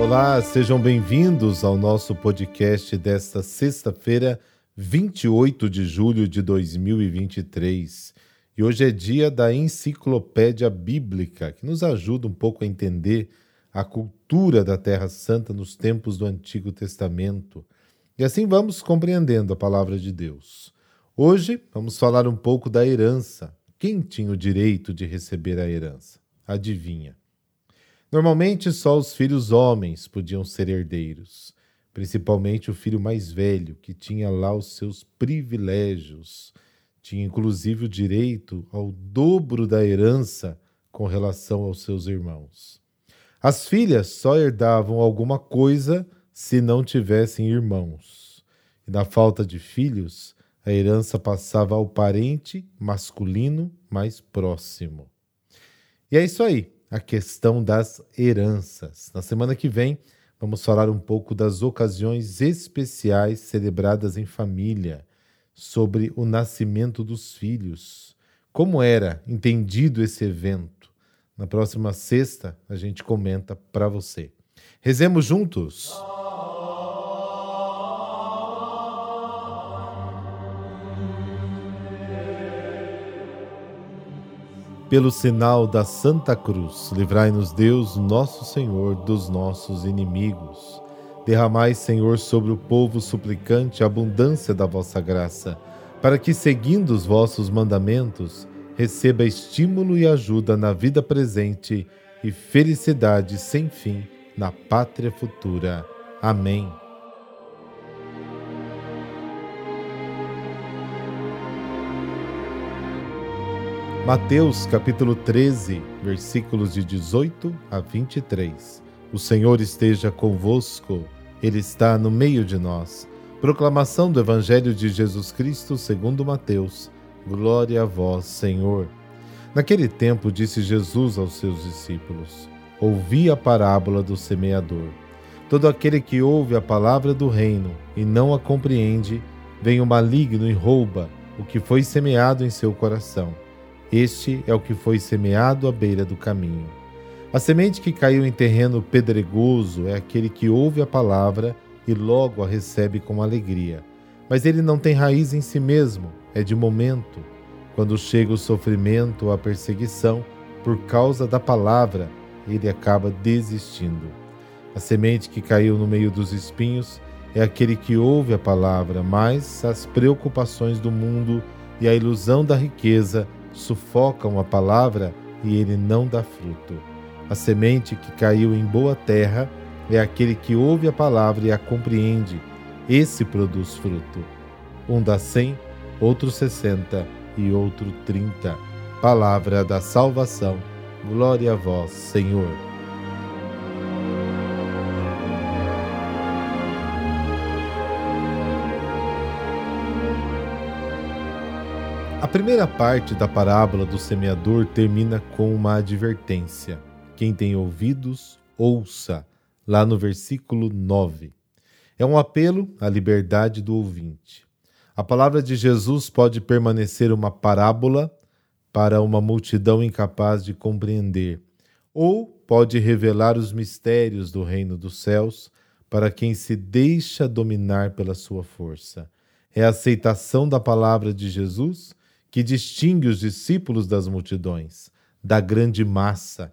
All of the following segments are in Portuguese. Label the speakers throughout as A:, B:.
A: Olá, sejam bem-vindos ao nosso podcast desta sexta-feira, 28 de julho de 2023. E hoje é dia da Enciclopédia Bíblica, que nos ajuda um pouco a entender a cultura da Terra Santa nos tempos do Antigo Testamento. E assim vamos compreendendo a palavra de Deus. Hoje vamos falar um pouco da herança. Quem tinha o direito de receber a herança? Adivinha? Normalmente só os filhos homens podiam ser herdeiros, principalmente o filho mais velho, que tinha lá os seus privilégios. Tinha inclusive o direito ao dobro da herança com relação aos seus irmãos. As filhas só herdavam alguma coisa se não tivessem irmãos. E na falta de filhos, a herança passava ao parente masculino mais próximo. E é isso aí a questão das heranças. Na semana que vem, vamos falar um pouco das ocasiões especiais celebradas em família, sobre o nascimento dos filhos. Como era entendido esse evento? Na próxima sexta, a gente comenta para você. Rezemos juntos. Pelo sinal da Santa Cruz, livrai-nos Deus, nosso Senhor, dos nossos inimigos. Derramai, Senhor, sobre o povo suplicante a abundância da vossa graça, para que, seguindo os vossos mandamentos, receba estímulo e ajuda na vida presente e felicidade sem fim na pátria futura. Amém. Mateus capítulo 13, versículos de 18 a 23. O Senhor esteja convosco, Ele está no meio de nós. Proclamação do Evangelho de Jesus Cristo segundo Mateus. Glória a vós, Senhor. Naquele tempo disse Jesus aos seus discípulos: Ouvi a parábola do semeador. Todo aquele que ouve a palavra do reino e não a compreende, vem o maligno e rouba o que foi semeado em seu coração. Este é o que foi semeado à beira do caminho. A semente que caiu em terreno pedregoso é aquele que ouve a palavra e logo a recebe com alegria. Mas ele não tem raiz em si mesmo, é de momento. Quando chega o sofrimento ou a perseguição, por causa da palavra, ele acaba desistindo. A semente que caiu no meio dos espinhos é aquele que ouve a palavra, mas as preocupações do mundo e a ilusão da riqueza sufocam a palavra e ele não dá fruto. A semente que caiu em boa terra é aquele que ouve a palavra e a compreende. Esse produz fruto. Um dá cem, outro sessenta e outro trinta. Palavra da salvação. Glória a vós, Senhor. Primeira parte da parábola do semeador termina com uma advertência. Quem tem ouvidos, ouça, lá no versículo 9. É um apelo à liberdade do ouvinte. A palavra de Jesus pode permanecer uma parábola para uma multidão incapaz de compreender, ou pode revelar os mistérios do reino dos céus para quem se deixa dominar pela sua força. É a aceitação da palavra de Jesus que distingue os discípulos das multidões, da grande massa.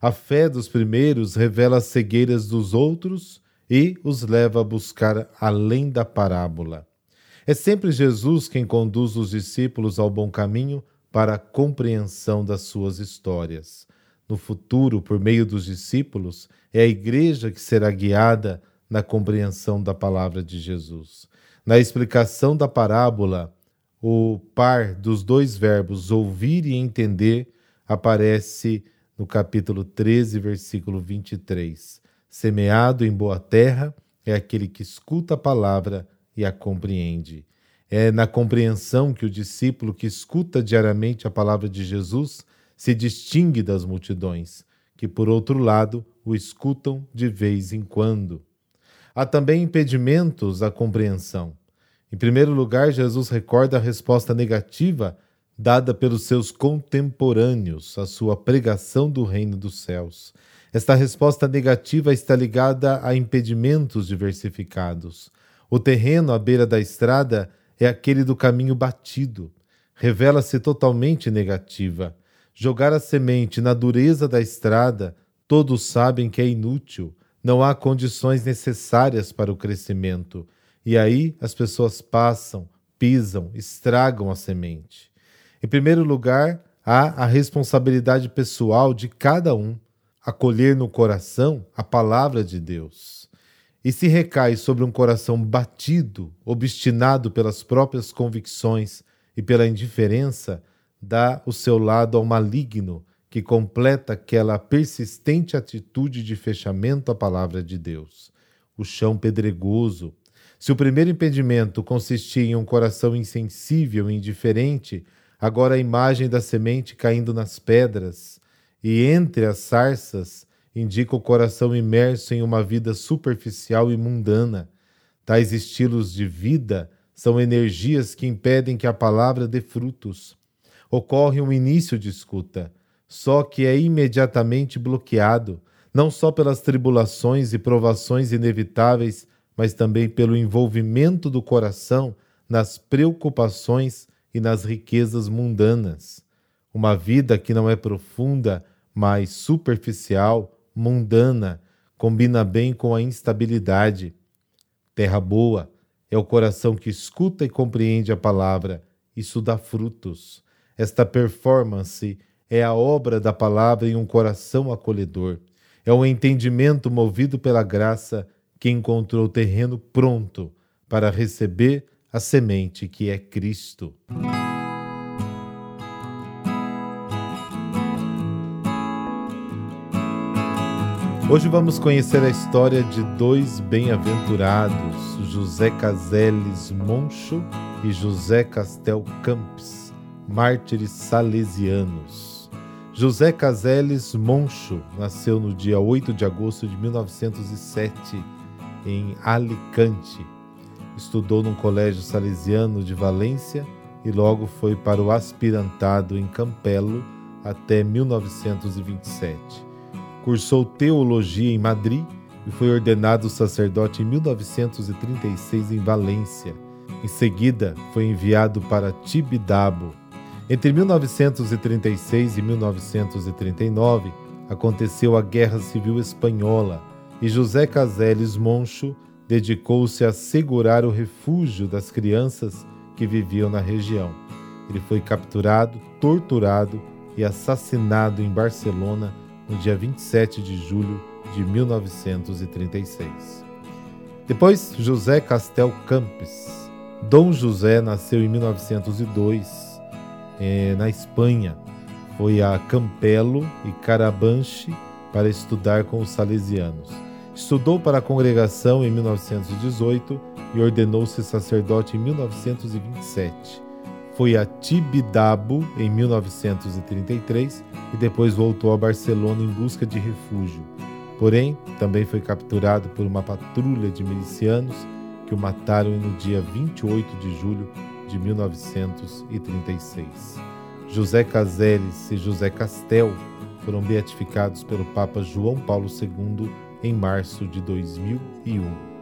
A: A fé dos primeiros revela as cegueiras dos outros e os leva a buscar além da parábola. É sempre Jesus quem conduz os discípulos ao bom caminho para a compreensão das suas histórias. No futuro, por meio dos discípulos, é a igreja que será guiada na compreensão da palavra de Jesus. Na explicação da parábola, o par dos dois verbos ouvir e entender aparece no capítulo 13, versículo 23. Semeado em boa terra é aquele que escuta a palavra e a compreende. É na compreensão que o discípulo que escuta diariamente a palavra de Jesus se distingue das multidões, que, por outro lado, o escutam de vez em quando. Há também impedimentos à compreensão. Em primeiro lugar, Jesus recorda a resposta negativa dada pelos seus contemporâneos à sua pregação do reino dos céus. Esta resposta negativa está ligada a impedimentos diversificados. O terreno à beira da estrada é aquele do caminho batido. Revela-se totalmente negativa. Jogar a semente na dureza da estrada, todos sabem que é inútil, não há condições necessárias para o crescimento. E aí as pessoas passam, pisam, estragam a semente. Em primeiro lugar, há a responsabilidade pessoal de cada um acolher no coração a palavra de Deus. E se recai sobre um coração batido, obstinado pelas próprias convicções e pela indiferença, dá o seu lado ao maligno, que completa aquela persistente atitude de fechamento à palavra de Deus. O chão pedregoso. Se o primeiro impedimento consistia em um coração insensível e indiferente, agora a imagem da semente caindo nas pedras, e entre as sarças indica o coração imerso em uma vida superficial e mundana. Tais estilos de vida são energias que impedem que a palavra dê frutos. Ocorre um início de escuta, só que é imediatamente bloqueado, não só pelas tribulações e provações inevitáveis, mas também pelo envolvimento do coração nas preocupações e nas riquezas mundanas. Uma vida que não é profunda mas superficial, mundana, combina bem com a instabilidade. Terra boa é o coração que escuta e compreende a palavra, isso dá frutos. Esta performance é a obra da palavra em um coração acolhedor. É um entendimento movido pela graça que encontrou terreno pronto para receber a semente que é Cristo. Hoje vamos conhecer a história de dois bem-aventurados, José Caseles Moncho e José Castel Campes, mártires salesianos. José Caseles Moncho nasceu no dia 8 de agosto de 1907 em Alicante. Estudou num colégio salesiano de Valência e logo foi para o aspirantado em Campelo até 1927 Cursou teologia em Madrid e foi ordenado sacerdote em 1936 em Valência. Em seguida, foi enviado para Tibidabo. Entre 1936 e 1939, aconteceu a Guerra Civil Espanhola e José Caseles Moncho dedicou-se a segurar o refúgio das crianças que viviam na região. Ele foi capturado, torturado e assassinado em Barcelona no dia 27 de julho de 1936. Depois, José Castel Campes. Dom José nasceu em 1902 eh, na Espanha. Foi a Campelo e Carabanche para estudar com os salesianos. Estudou para a congregação em 1918 e ordenou-se sacerdote em 1927 foi a Tibidabo em 1933 e depois voltou a Barcelona em busca de refúgio. Porém, também foi capturado por uma patrulha de milicianos que o mataram no dia 28 de julho de 1936. José Caseres e José Castel foram beatificados pelo Papa João Paulo II em março de 2001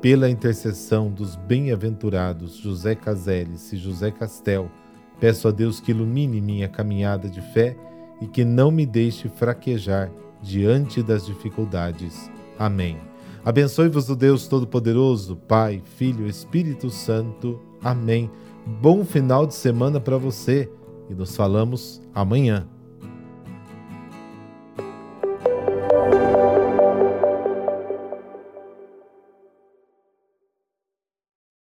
A: pela intercessão dos bem-aventurados José Caseles e José Castel, peço a Deus que ilumine minha caminhada de fé e que não me deixe fraquejar diante das dificuldades. Amém. Abençoe-vos o Deus Todo-Poderoso, Pai, Filho Espírito Santo. Amém. Bom final de semana para você e nos falamos amanhã.